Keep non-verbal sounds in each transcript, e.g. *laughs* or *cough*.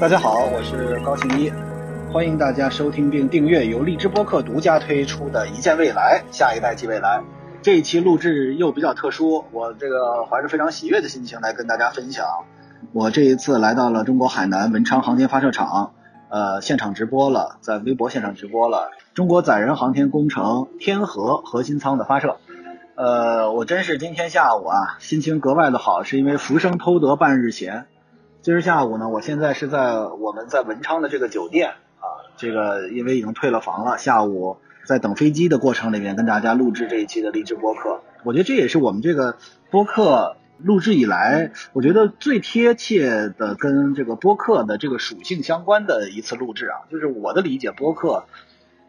大家好，我是高庆一，欢迎大家收听并订阅由荔枝播客独家推出的《一见未来，下一代即未来》。这一期录制又比较特殊，我这个怀着非常喜悦的心情来跟大家分享。我这一次来到了中国海南文昌航天发射场，呃，现场直播了，在微博现场直播了中国载人航天工程天河核心舱的发射。呃，我真是今天下午啊，心情格外的好，是因为浮生偷得半日闲。今儿下午呢，我现在是在我们在文昌的这个酒店啊，这个因为已经退了房了，下午在等飞机的过程里面跟大家录制这一期的励志播客。我觉得这也是我们这个播客录制以来，我觉得最贴切的跟这个播客的这个属性相关的一次录制啊。就是我的理解，播客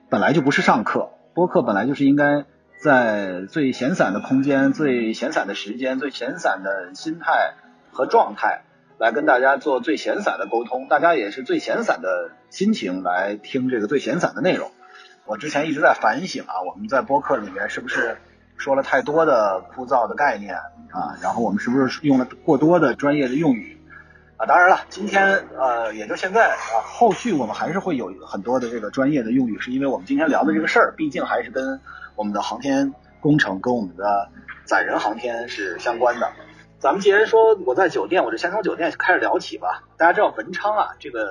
本来就不是上课，播客本来就是应该在最闲散的空间、最闲散的时间、最闲散的心态和状态。来跟大家做最闲散的沟通，大家也是最闲散的心情来听这个最闲散的内容。我之前一直在反省啊，我们在播客里面是不是说了太多的枯燥的概念啊？然后我们是不是用了过多的专业的用语啊？当然了，今天呃，也就现在啊，后续我们还是会有很多的这个专业的用语，是因为我们今天聊的这个事儿，毕竟还是跟我们的航天工程、跟我们的载人航天是相关的。咱们既然说我在酒店，我就先从酒店开始聊起吧。大家知道文昌啊，这个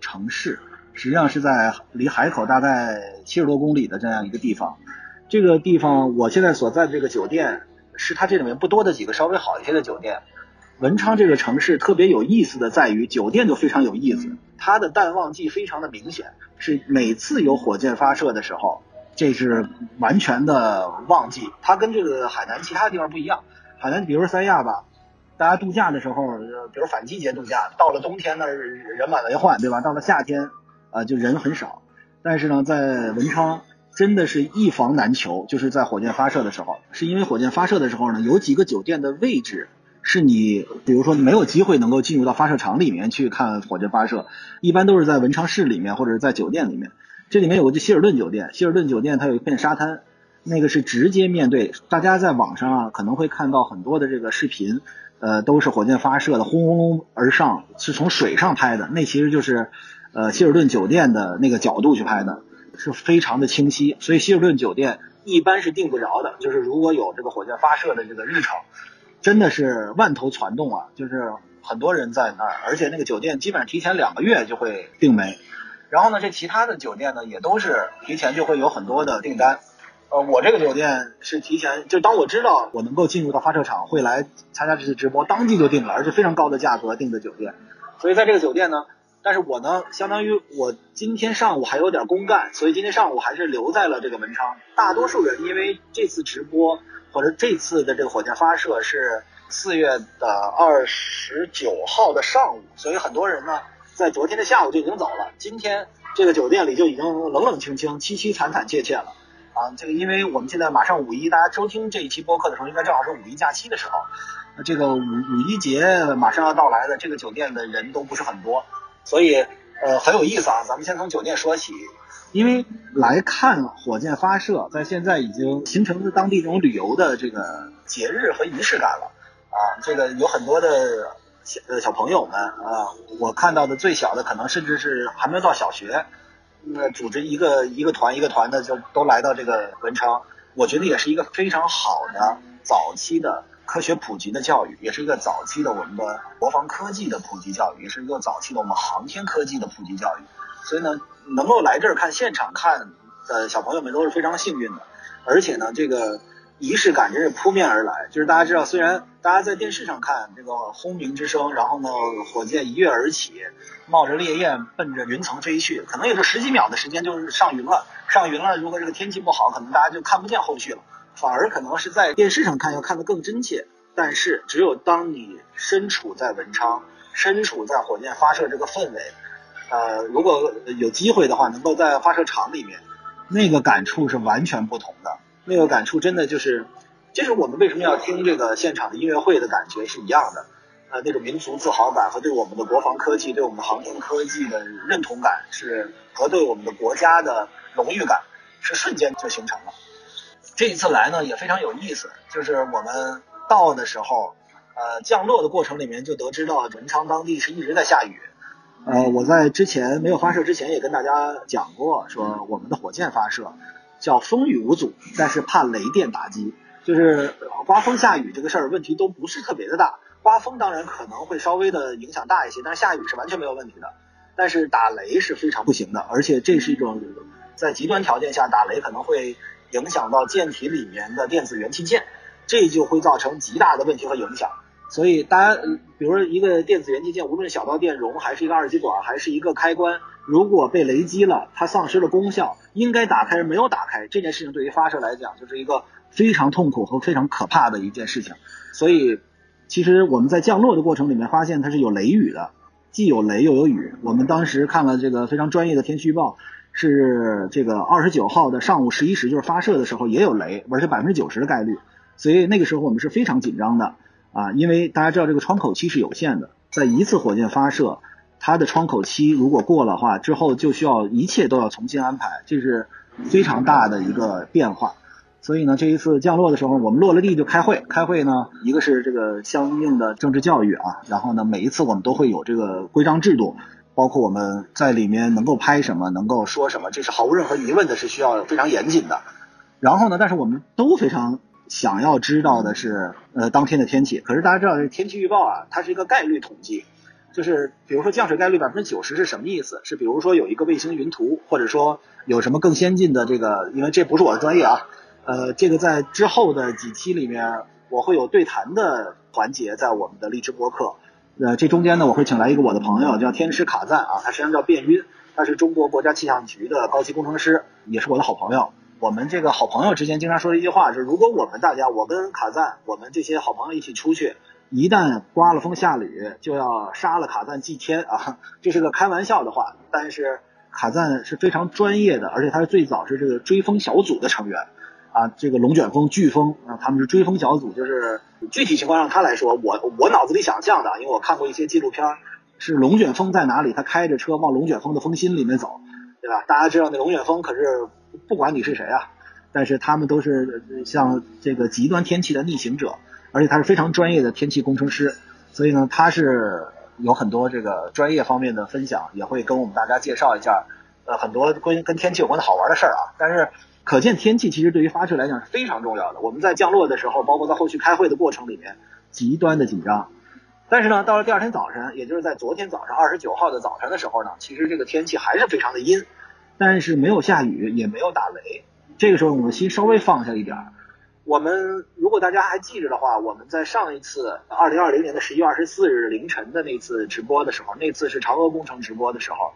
城市实际上是在离海口大概七十多公里的这样一个地方。这个地方我现在所在的这个酒店是它这里面不多的几个稍微好一些的酒店。文昌这个城市特别有意思的在于酒店就非常有意思，它的淡旺季非常的明显，是每次有火箭发射的时候，这是完全的旺季。它跟这个海南其他地方不一样。海南，比如三亚吧，大家度假的时候，比如反季节度假，到了冬天呢人满为患，对吧？到了夏天，啊就人很少。但是呢，在文昌真的是一房难求，就是在火箭发射的时候，是因为火箭发射的时候呢，有几个酒店的位置是你，比如说没有机会能够进入到发射场里面去看火箭发射，一般都是在文昌市里面或者是在酒店里面。这里面有个希尔顿酒店，希尔顿酒店它有一片沙滩。那个是直接面对，大家在网上啊可能会看到很多的这个视频，呃，都是火箭发射的轰轰轰而上，是从水上拍的，那其实就是呃希尔顿酒店的那个角度去拍的，是非常的清晰。所以希尔顿酒店一般是订不着的，就是如果有这个火箭发射的这个日程，真的是万头攒动啊，就是很多人在那儿，而且那个酒店基本上提前两个月就会订没。然后呢，这其他的酒店呢也都是提前就会有很多的订单。呃，我这个酒店是提前，就当我知道我能够进入到发射场，会来参加这次直播，当即就定了，而且非常高的价格订的酒店。所以在这个酒店呢，但是我呢，相当于我今天上午还有点公干，所以今天上午还是留在了这个文昌。大多数人因为这次直播或者这次的这个火箭发射是四月的二十九号的上午，所以很多人呢在昨天的下午就已经走了，今天这个酒店里就已经冷冷清清、凄凄惨惨切切了。啊，这个因为我们现在马上五一，大家收听这一期播客的时候，应该正好是五一假期的时候。那这个五五一节马上要到来的，这个酒店的人都不是很多，所以呃很有意思啊。咱们先从酒店说起，因为来看火箭发射，在现在已经形成了当地这种旅游的这个节日和仪式感了啊。这个有很多的小呃小朋友们啊，我看到的最小的可能甚至是还没有到小学。那组织一个一个团一个团的就都来到这个文昌，我觉得也是一个非常好的早期的科学普及的教育，也是一个早期的我们的国防科技的普及教育，也是一个早期的我们航天科技的普及教育。所以呢，能够来这儿看现场看的小朋友们都是非常幸运的，而且呢，这个。仪式感真是扑面而来，就是大家知道，虽然大家在电视上看这个轰鸣之声，然后呢，火箭一跃而起，冒着烈焰奔着云层飞去，可能也就十几秒的时间就是上云了。上云了，如果这个天气不好，可能大家就看不见后续了，反而可能是在电视上看要看得更真切。但是，只有当你身处在文昌，身处在火箭发射这个氛围，呃，如果有机会的话，能够在发射场里面，那个感触是完全不同的。那个感触真的就是，这是我们为什么要听这个现场的音乐会的感觉是一样的，呃，那种民族自豪感和对我们的国防科技、对我们航天科技的认同感是和对我们的国家的荣誉感是瞬间就形成了。这一次来呢也非常有意思，就是我们到的时候，呃，降落的过程里面就得知到文昌当地是一直在下雨，呃，我在之前没有发射之前也跟大家讲过，说我们的火箭发射叫风雨无阻，但是怕雷电打击，就是刮风下雨这个事儿问题都不是特别的大。刮风当然可能会稍微的影响大一些，但是下雨是完全没有问题的。但是打雷是非常不行的，而且这是一种在极端条件下打雷可能会影响到舰体里面的电子元器件，这就会造成极大的问题和影响。所以大家，比如说一个电子元器件，无论是小到电容，还是一个二极管，还是一个开关，如果被雷击了，它丧失了功效，应该打开没有打开，这件事情对于发射来讲就是一个非常痛苦和非常可怕的一件事情。所以。其实我们在降落的过程里面发现它是有雷雨的，既有雷又有雨。我们当时看了这个非常专业的天气预报，是这个二十九号的上午十一时，就是发射的时候也有雷，而且百分之九十的概率。所以那个时候我们是非常紧张的啊，因为大家知道这个窗口期是有限的，在一次火箭发射，它的窗口期如果过了话，之后就需要一切都要重新安排，这是非常大的一个变化。所以呢，这一次降落的时候，我们落了地就开会。开会呢，一个是这个相应的政治教育啊，然后呢，每一次我们都会有这个规章制度，包括我们在里面能够拍什么，能够说什么，这是毫无任何疑问的，是需要非常严谨的。然后呢，但是我们都非常想要知道的是，呃，当天的天气。可是大家知道，这天气预报啊，它是一个概率统计，就是比如说降水概率百分之九十是什么意思？是比如说有一个卫星云图，或者说有什么更先进的这个，因为这不是我的专业啊。呃，这个在之后的几期里面，我会有对谈的环节，在我们的荔枝播客。呃，这中间呢，我会请来一个我的朋友，叫天师卡赞啊，他实际上叫卞晕，他是中国国家气象局的高级工程师，也是我的好朋友。我们这个好朋友之间经常说的一句话是：如果我们大家，我跟卡赞，我们这些好朋友一起出去，一旦刮了风下雨，就要杀了卡赞祭天 *laughs* 啊！这是个开玩笑的话，但是卡赞是非常专业的，而且他是最早是这个追风小组的成员。啊，这个龙卷风、飓风啊，他们是追风小组，就是具体情况让他来说，我我脑子里想象的，因为我看过一些纪录片，是龙卷风在哪里，他开着车往龙卷风的风心里面走，对吧？大家知道那龙卷风可是不管你是谁啊，但是他们都是像这个极端天气的逆行者，而且他是非常专业的天气工程师，所以呢，他是有很多这个专业方面的分享，也会跟我们大家介绍一下，呃，很多关于跟天气有关的好玩的事儿啊，但是。可见天气其实对于发射来讲是非常重要的。我们在降落的时候，包括在后续开会的过程里面，极端的紧张。但是呢，到了第二天早晨，也就是在昨天早上二十九号的早晨的时候呢，其实这个天气还是非常的阴，但是没有下雨，也没有打雷。这个时候我们心稍微放下一点。我们如果大家还记着的话，我们在上一次二零二零年的十一月二十四日凌晨的那次直播的时候，那次是嫦娥工程直播的时候，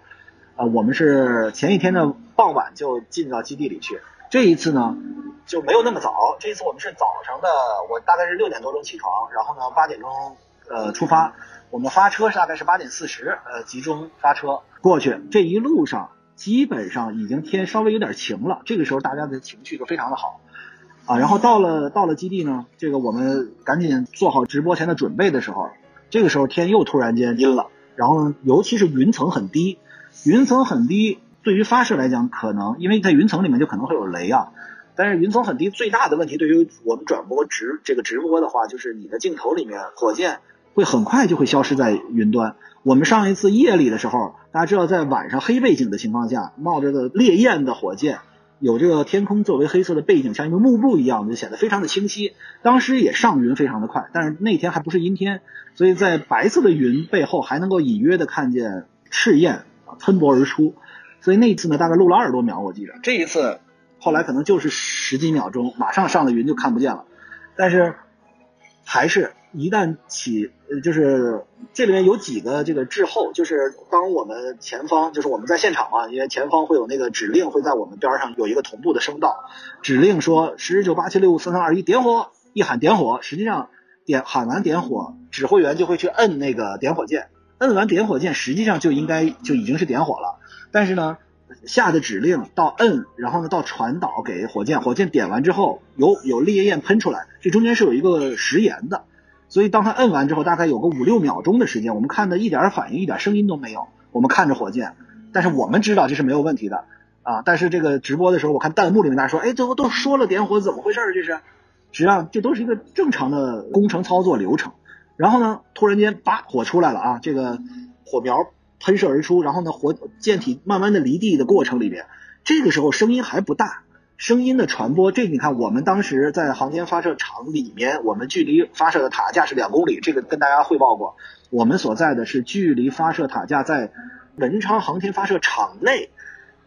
啊，我们是前一天的傍晚就进到基地里去。这一次呢就没有那么早，这一次我们是早上的，我大概是六点多钟起床，然后呢八点钟呃出发，我们发车大概是八点四十呃集中发车过去，这一路上基本上已经天稍微有点晴了，这个时候大家的情绪都非常的好啊，然后到了到了基地呢，这个我们赶紧做好直播前的准备的时候，这个时候天又突然间阴了，然后尤其是云层很低，云层很低。对于发射来讲，可能因为在云层里面就可能会有雷啊，但是云层很低，最大的问题对于我们转播直这个直播的话，就是你的镜头里面火箭会很快就会消失在云端。我们上一次夜里的时候，大家知道在晚上黑背景的情况下，冒着的烈焰的火箭，有这个天空作为黑色的背景，像一个幕布一样，就显得非常的清晰。当时也上云非常的快，但是那天还不是阴天，所以在白色的云背后还能够隐约的看见赤焰喷薄而出。所以那一次呢，大概录了二十多秒，我记着。这一次后来可能就是十几秒钟，马上上了云就看不见了。但是还是一旦起，呃就是这里面有几个这个滞后，就是当我们前方，就是我们在现场嘛，因为前方会有那个指令会在我们边上有一个同步的声道，指令说十九八七六五四三二一点火，一喊点火，实际上点喊完点火，指挥员就会去摁那个点火键，摁完点火键，实际上就应该就已经是点火了。但是呢，下的指令到摁，然后呢到传导给火箭，火箭点完之后有有烈焰喷出来，这中间是有一个时延的，所以当他摁完之后，大概有个五六秒钟的时间，我们看的一点反应、一点声音都没有，我们看着火箭，但是我们知道这是没有问题的啊。但是这个直播的时候，我看弹幕里面大家说，哎，最后都说了点火，怎么回事？这是，实际上这都是一个正常的工程操作流程。然后呢，突然间，叭，火出来了啊，这个火苗。喷射而出，然后呢，火箭体慢慢的离地的过程里边，这个时候声音还不大，声音的传播，这你看我们当时在航天发射场里面，我们距离发射的塔架是两公里，这个跟大家汇报过，我们所在的是距离发射塔架在文昌航天发射场内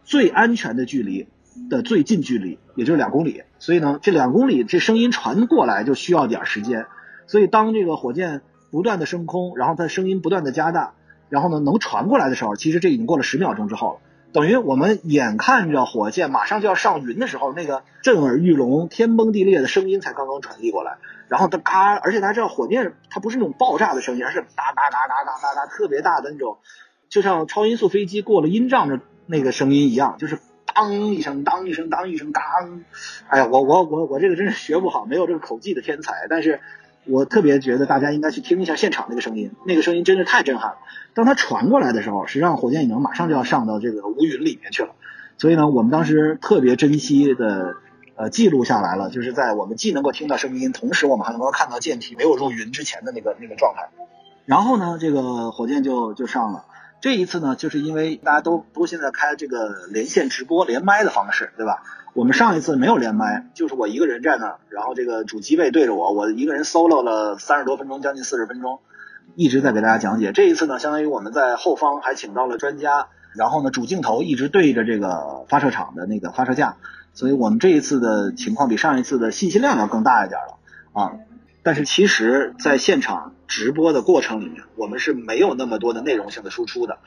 最安全的距离的最近距离，也就是两公里，所以呢，这两公里这声音传过来就需要点时间，所以当这个火箭不断的升空，然后它声音不断的加大。然后呢，能传过来的时候，其实这已经过了十秒钟之后了。等于我们眼看着火箭马上就要上云的时候，那个震耳欲聋、天崩地裂的声音才刚刚传递过来。然后它嘎，而且它这火箭它不是那种爆炸的声音，而是哒哒哒哒哒哒哒特别大的那种，就像超音速飞机过了音障的那个声音一样，就是当一声、当一声、当一声、当。哎呀，我我我我这个真是学不好，没有这个口技的天才，但是。我特别觉得大家应该去听一下现场那个声音，那个声音真是太震撼了。当它传过来的时候，实际上火箭已经马上就要上到这个乌云里面去了。所以呢，我们当时特别珍惜的呃记录下来了，就是在我们既能够听到声音，同时我们还能够看到舰体没有入云之前的那个那个状态。然后呢，这个火箭就就上了。这一次呢，就是因为大家都都现在开这个连线直播连麦的方式，对吧？我们上一次没有连麦，就是我一个人在那儿，然后这个主机位对着我，我一个人 solo 了三十多分钟，将近四十分钟，一直在给大家讲解。这一次呢，相当于我们在后方还请到了专家，然后呢，主镜头一直对着这个发射场的那个发射架，所以我们这一次的情况比上一次的信息量要更大一点了啊。但是其实，在现场直播的过程里面，我们是没有那么多的内容性的输出的，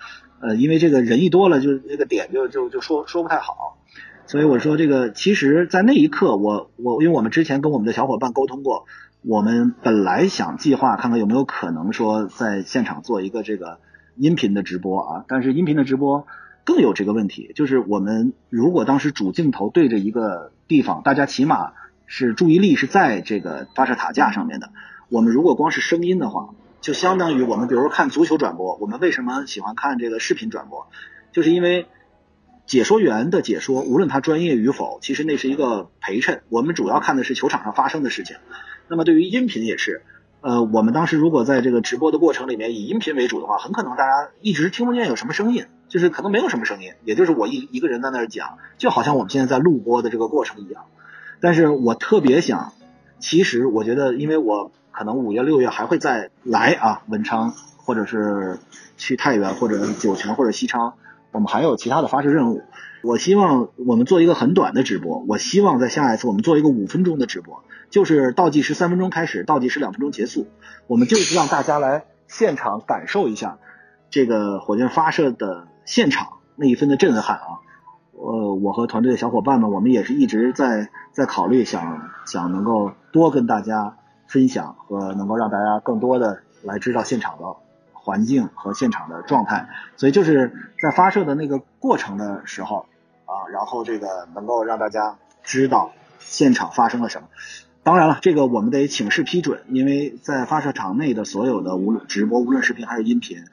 呃，因为这个人一多了，就那个点就就就说说不太好。所以我说这个，其实，在那一刻，我我因为我们之前跟我们的小伙伴沟通过，我们本来想计划看看有没有可能说在现场做一个这个音频的直播啊，但是音频的直播更有这个问题，就是我们如果当时主镜头对着一个地方，大家起码是注意力是在这个发射塔架上面的，我们如果光是声音的话，就相当于我们比如说看足球转播，我们为什么喜欢看这个视频转播，就是因为。解说员的解说，无论他专业与否，其实那是一个陪衬。我们主要看的是球场上发生的事情。那么对于音频也是，呃，我们当时如果在这个直播的过程里面以音频为主的话，很可能大家一直听不见有什么声音，就是可能没有什么声音，也就是我一一个人在那儿讲，就好像我们现在在录播的这个过程一样。但是我特别想，其实我觉得，因为我可能五月六月还会再来啊，文昌或者是去太原或者酒泉或者西昌。我们还有其他的发射任务，我希望我们做一个很短的直播。我希望在下一次我们做一个五分钟的直播，就是倒计时三分钟开始，倒计时两分钟结束。我们就是让大家来现场感受一下这个火箭发射的现场那一分的震撼啊！呃，我和团队的小伙伴们，我们也是一直在在考虑，想想能够多跟大家分享和能够让大家更多的来知道现场的。环境和现场的状态，所以就是在发射的那个过程的时候啊，然后这个能够让大家知道现场发生了什么。当然了，这个我们得请示批准，因为在发射场内的所有的无论直播、无论视频还是音频，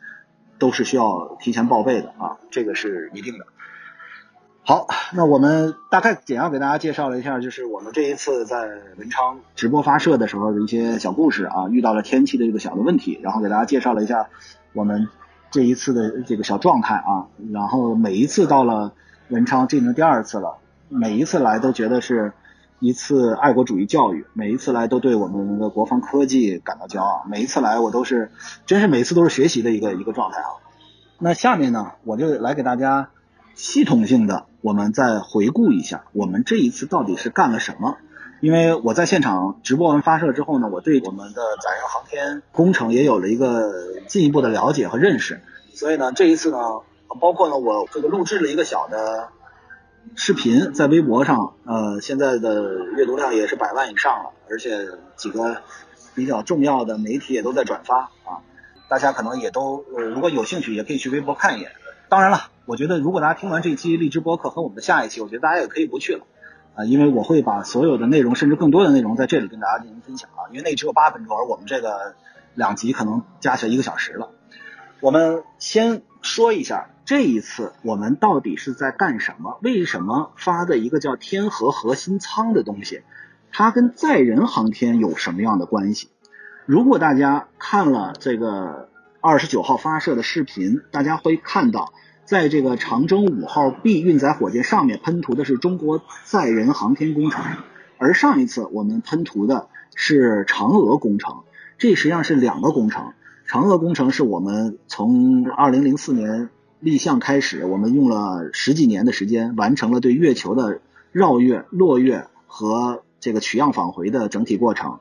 都是需要提前报备的啊，这个是一定的。好，那我们大概简要给大家介绍了一下，就是我们这一次在文昌直播发射的时候的一些小故事啊，遇到了天气的这个小的问题，然后给大家介绍了一下我们这一次的这个小状态啊，然后每一次到了文昌，这已经第二次了，每一次来都觉得是一次爱国主义教育，每一次来都对我们的国防科技感到骄傲，每一次来我都是真是每次都是学习的一个一个状态啊。那下面呢，我就来给大家。系统性的，我们再回顾一下，我们这一次到底是干了什么？因为我在现场直播完发射之后呢，我对我们的载人航天工程也有了一个进一步的了解和认识。所以呢，这一次呢，包括呢，我这个录制了一个小的视频，在微博上，呃，现在的阅读量也是百万以上了，而且几个比较重要的媒体也都在转发啊，大家可能也都呃，如果有兴趣，也可以去微博看一眼。当然了。我觉得，如果大家听完这期荔枝播客和我们的下一期，我觉得大家也可以不去了啊，因为我会把所有的内容，甚至更多的内容在这里跟大家进行分享啊，因为那只有八分钟，而我们这个两集可能加起来一个小时了。我们先说一下这一次我们到底是在干什么？为什么发的一个叫天河核心舱的东西，它跟载人航天有什么样的关系？如果大家看了这个。二十九号发射的视频，大家会看到，在这个长征五号 B 运载火箭上面喷涂的是中国载人航天工程，而上一次我们喷涂的是嫦娥工程，这实际上是两个工程。嫦娥工程是我们从二零零四年立项开始，我们用了十几年的时间，完成了对月球的绕月、落月和这个取样返回的整体过程。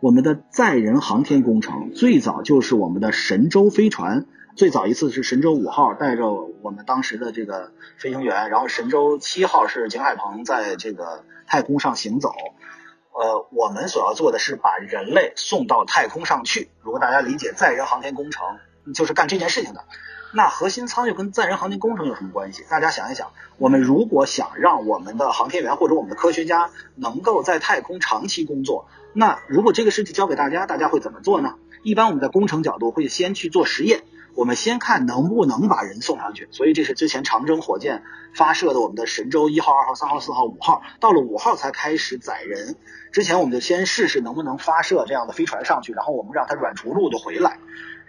我们的载人航天工程最早就是我们的神舟飞船，最早一次是神舟五号带着我们当时的这个飞行员，然后神舟七号是景海鹏在这个太空上行走。呃，我们所要做的是把人类送到太空上去。如果大家理解载人航天工程，就是干这件事情的。那核心舱又跟载人航天工程有什么关系？大家想一想，我们如果想让我们的航天员或者我们的科学家能够在太空长期工作，那如果这个事情交给大家，大家会怎么做呢？一般我们在工程角度会先去做实验。我们先看能不能把人送上去，所以这是之前长征火箭发射的我们的神舟一号、二号、三号、四号、五号，到了五号才开始载人。之前我们就先试试能不能发射这样的飞船上去，然后我们让它软着陆的回来。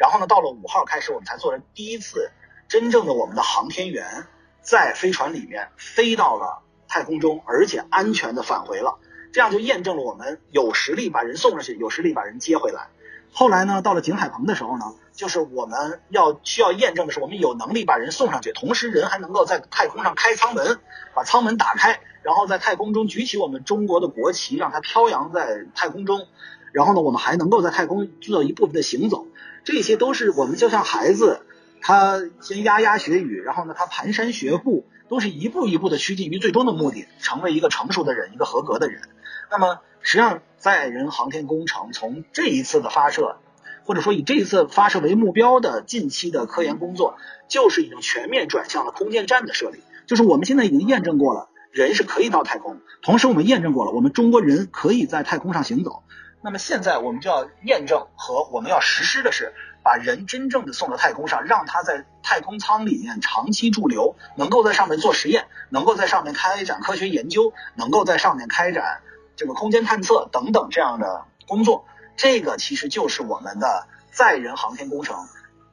然后呢，到了五号开始，我们才做了第一次真正的我们的航天员在飞船里面飞到了太空中，而且安全的返回了。这样就验证了我们有实力把人送上去，有实力把人接回来。后来呢，到了景海鹏的时候呢，就是我们要需要验证的是，我们有能力把人送上去，同时人还能够在太空上开舱门，把舱门打开，然后在太空中举起我们中国的国旗，让它飘扬在太空中。然后呢，我们还能够在太空做一部分的行走。这些都是我们就像孩子，他先牙牙学语，然后呢，他蹒跚学步，都是一步一步的趋近于最终的目的，成为一个成熟的人，一个合格的人。那么。实际上，载人航天工程从这一次的发射，或者说以这一次发射为目标的近期的科研工作，就是已经全面转向了空间站的设立。就是我们现在已经验证过了，人是可以到太空，同时我们验证过了，我们中国人可以在太空上行走。那么现在我们就要验证和我们要实施的是，把人真正的送到太空上，让他在太空舱里面长期驻留，能够在上面做实验，能够在上面开展科学研究，能够在上面开展。这个空间探测等等这样的工作，这个其实就是我们的载人航天工程。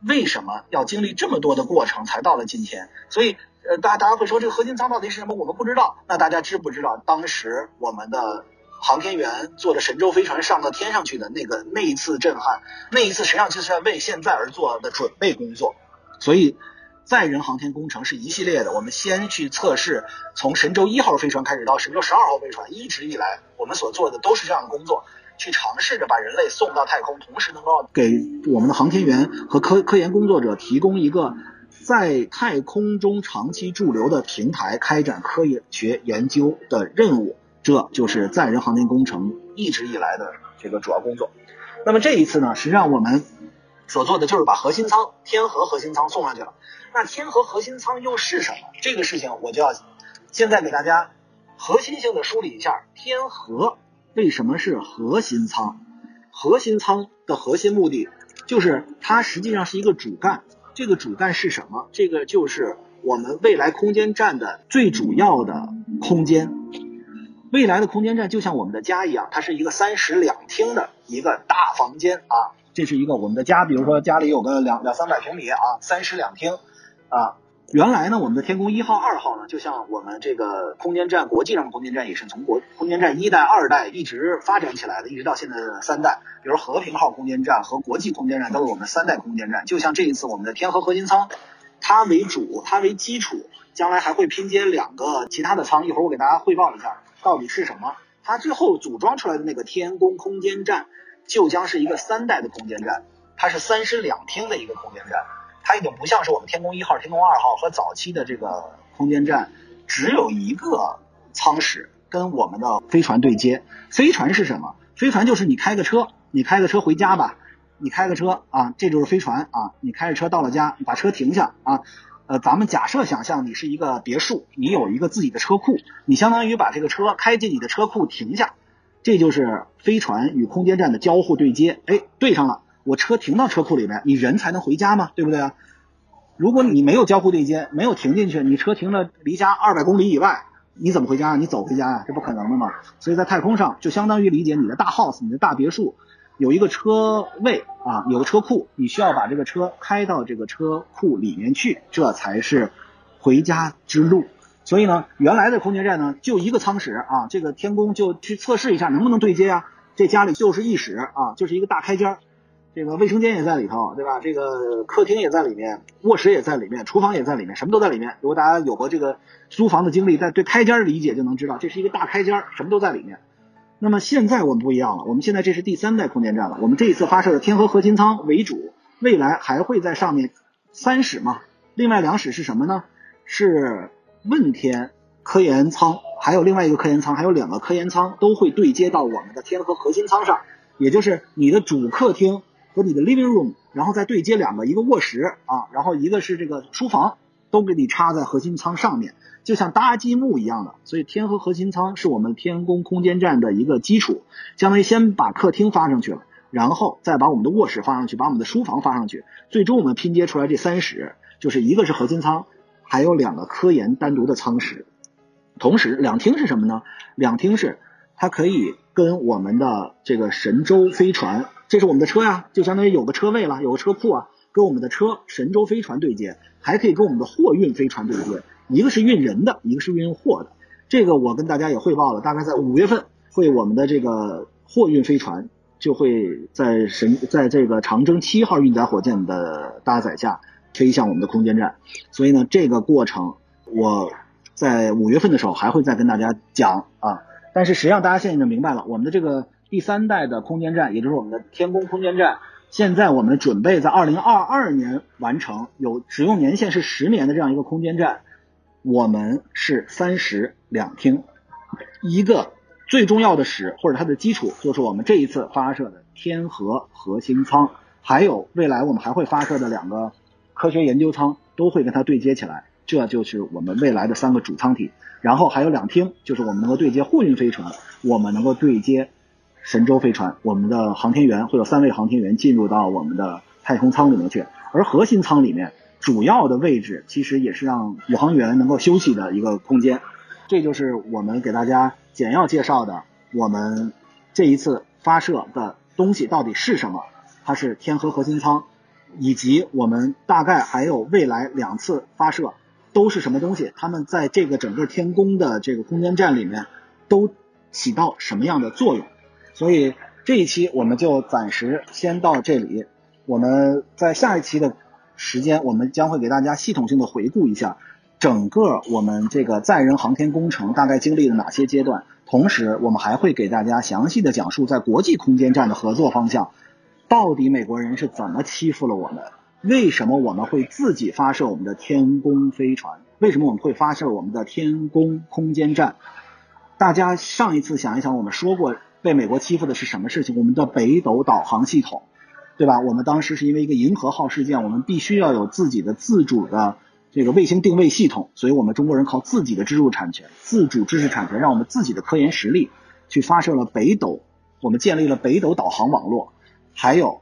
为什么要经历这么多的过程才到了今天？所以，呃，大家大家会说这个核心舱到底是什么？我们不知道。那大家知不知道当时我们的航天员坐着神舟飞船上到天上去的那个那一次震撼？那一次实际上就是在为现在而做的准备工作。所以。载人航天工程是一系列的，我们先去测试，从神舟一号飞船开始到神舟十二号飞船，一直以来我们所做的都是这样的工作，去尝试着把人类送到太空，同时能够给我们的航天员和科科研工作者提供一个在太空中长期驻留的平台，开展科学研究的任务，这就是载人航天工程一直以来的这个主要工作。那么这一次呢，实际上我们所做的就是把核心舱天河核心舱送上去了。那天河核心舱又是什么？这个事情我就要现在给大家核心性的梳理一下。天河为什么是核心舱？核心舱的核心目的就是它实际上是一个主干。这个主干是什么？这个就是我们未来空间站的最主要的空间。未来的空间站就像我们的家一样，它是一个三室两厅的一个大房间啊。这是一个我们的家，比如说家里有个两两三百平米啊，三室两厅。啊，原来呢，我们的天宫一号、二号呢，就像我们这个空间站，国际上的空间站也是从国空间站一代、二代一直发展起来的，一直到现在的三代。比如和平号空间站和国际空间站都是我们三代空间站。就像这一次我们的天河核心舱，它为主，它为基础，将来还会拼接两个其他的舱。一会儿我给大家汇报一下到底是什么。它最后组装出来的那个天宫空间站，就将是一个三代的空间站，它是三室两厅的一个空间站。它已经不像是我们天宫一号、天宫二号和早期的这个空间站，只有一个舱室跟我们的飞船对接。飞船是什么？飞船就是你开个车，你开个车回家吧，你开个车啊，这就是飞船啊。你开着车到了家，你把车停下啊。呃，咱们假设想象你是一个别墅，你有一个自己的车库，你相当于把这个车开进你的车库停下，这就是飞船与空间站的交互对接。哎，对上了。我车停到车库里面，你人才能回家嘛，对不对啊？如果你没有交互对接，没有停进去，你车停了离家二百公里以外，你怎么回家？你走回家啊？这不可能的嘛。所以在太空上，就相当于理解你的大 house，你的大别墅，有一个车位啊，有个车库，你需要把这个车开到这个车库里面去，这才是回家之路。所以呢，原来的空间站呢就一个舱室啊，这个天宫就去测试一下能不能对接啊。这家里就是一室啊，就是一个大开间，这个卫生间也在里头，对吧？这个客厅也在里面，卧室也在里面，厨房也在里面，什么都在里面。如果大家有过这个租房的经历，在对开间理解就能知道，这是一个大开间，什么都在里面。那么现在我们不一样了，我们现在这是第三代空间站了。我们这一次发射的天河核心舱为主，未来还会在上面三室嘛？另外两室是什么呢？是问天科研舱，还有另外一个科研舱，还有两个科研舱都会对接到我们的天河核心舱上，也就是你的主客厅和你的 living room，然后再对接两个，一个卧室啊，然后一个是这个书房，都给你插在核心舱上面。就像搭积木一样的，所以天河核心舱是我们天宫空间站的一个基础，相当于先把客厅发上去了，然后再把我们的卧室发上去，把我们的书房发上去，最终我们拼接出来这三室，就是一个是核心舱，还有两个科研单独的舱室。同时，两厅是什么呢？两厅是它可以跟我们的这个神舟飞船，这是我们的车呀，就相当于有个车位了，有个车库啊，跟我们的车神舟飞船对接，还可以跟我们的货运飞船对接。一个是运人的，一个是运货的。这个我跟大家也汇报了，大概在五月份会我们的这个货运飞船就会在神在这个长征七号运载火箭的搭载下飞向我们的空间站。所以呢，这个过程我在五月份的时候还会再跟大家讲啊。但是实际上大家现在已经明白了，我们的这个第三代的空间站，也就是我们的天宫空间站，现在我们准备在二零二二年完成，有使用年限是十年的这样一个空间站。我们是三室两厅，一个最重要的室或者它的基础就是我们这一次发射的天河核心舱，还有未来我们还会发射的两个科学研究舱都会跟它对接起来，这就是我们未来的三个主舱体。然后还有两厅，就是我们能够对接货运飞船，我们能够对接神舟飞船，我们的航天员会有三位航天员进入到我们的太空舱里面去，而核心舱里面。主要的位置其实也是让宇航员能够休息的一个空间，这就是我们给大家简要介绍的我们这一次发射的东西到底是什么。它是天河核心舱，以及我们大概还有未来两次发射都是什么东西，它们在这个整个天宫的这个空间站里面都起到什么样的作用。所以这一期我们就暂时先到这里，我们在下一期的。时间，我们将会给大家系统性的回顾一下整个我们这个载人航天工程大概经历了哪些阶段，同时我们还会给大家详细的讲述在国际空间站的合作方向，到底美国人是怎么欺负了我们？为什么我们会自己发射我们的天宫飞船？为什么我们会发射我们的天宫空间站？大家上一次想一想，我们说过被美国欺负的是什么事情？我们的北斗导航系统。对吧？我们当时是因为一个银河号事件，我们必须要有自己的自主的这个卫星定位系统，所以我们中国人靠自己的知识产权、自主知识产权，让我们自己的科研实力去发射了北斗，我们建立了北斗导航网络。还有，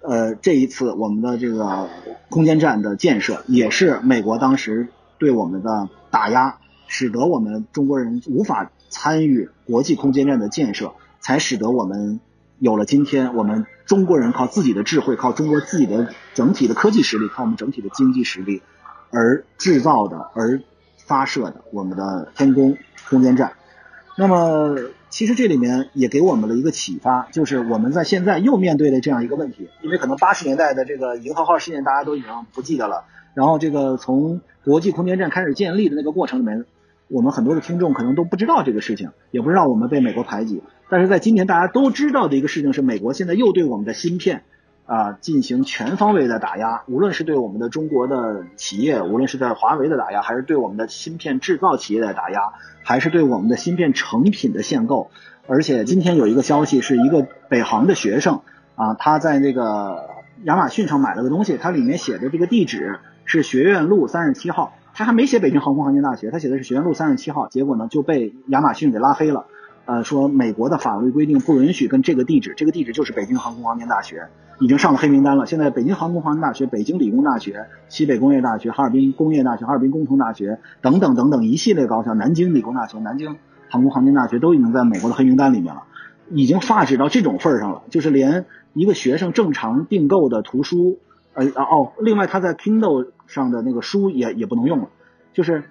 呃，这一次我们的这个空间站的建设，也是美国当时对我们的打压，使得我们中国人无法参与国际空间站的建设，才使得我们。有了今天，我们中国人靠自己的智慧，靠中国自己的整体的科技实力，靠我们整体的经济实力而制造的、而发射的我们的天宫空间站。那么，其实这里面也给我们了一个启发，就是我们在现在又面对了这样一个问题，因为可能八十年代的这个银河号事件大家都已经不记得了，然后这个从国际空间站开始建立的那个过程里面。我们很多的听众可能都不知道这个事情，也不知道我们被美国排挤。但是在今天大家都知道的一个事情是，美国现在又对我们的芯片啊进行全方位的打压，无论是对我们的中国的企业，无论是在华为的打压，还是对我们的芯片制造企业的打压，还是对我们的芯片成品的限购。而且今天有一个消息，是一个北航的学生啊，他在那个亚马逊上买了个东西，它里面写的这个地址是学院路三十七号。他还没写北京航空航天大学，他写的是学院路三十七号，结果呢就被亚马逊给拉黑了。呃，说美国的法律规定不允许跟这个地址，这个地址就是北京航空航天大学，已经上了黑名单了。现在北京航空航天大学、北京理工大学、西北工业大学、哈尔滨工业大学、哈尔滨工程大学等等等等一系列高校，南京理工大学、南京航空航天大学都已经在美国的黑名单里面了。已经发展到这种份儿上了，就是连一个学生正常订购的图书，呃哦，另外他在 Kindle 上的那个书也也不能用了，就是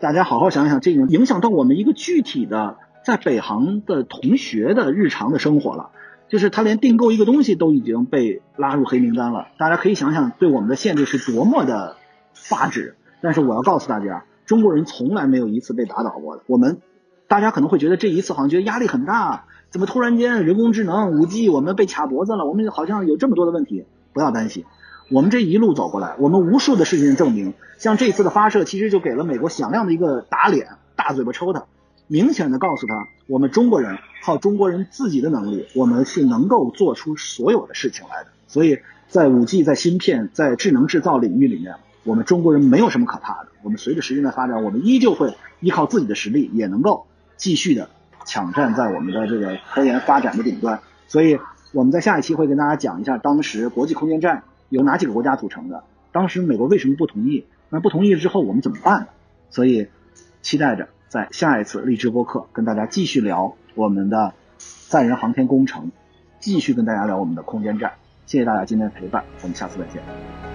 大家好好想想，这影响到我们一个具体的在北航的同学的日常的生活了，就是他连订购一个东西都已经被拉入黑名单了，大家可以想想对我们的限制是多么的发指。但是我要告诉大家，中国人从来没有一次被打倒过的。我们大家可能会觉得这一次好像觉得压力很大。怎么突然间人工智能、五 G 我们被卡脖子了？我们好像有这么多的问题。不要担心，我们这一路走过来，我们无数的事情证明，像这次的发射，其实就给了美国响亮的一个打脸，大嘴巴抽他，明显的告诉他，我们中国人靠中国人自己的能力，我们是能够做出所有的事情来的。所以在五 G、在芯片、在智能制造领域里面，我们中国人没有什么可怕的。我们随着时间的发展，我们依旧会依靠自己的实力，也能够继续的。抢占在我们的这个科研发展的顶端，所以我们在下一期会跟大家讲一下当时国际空间站由哪几个国家组成的，当时美国为什么不同意，那不同意之后我们怎么办？所以期待着在下一次荔枝播客跟大家继续聊我们的载人航天工程，继续跟大家聊我们的空间站。谢谢大家今天的陪伴，我们下次再见。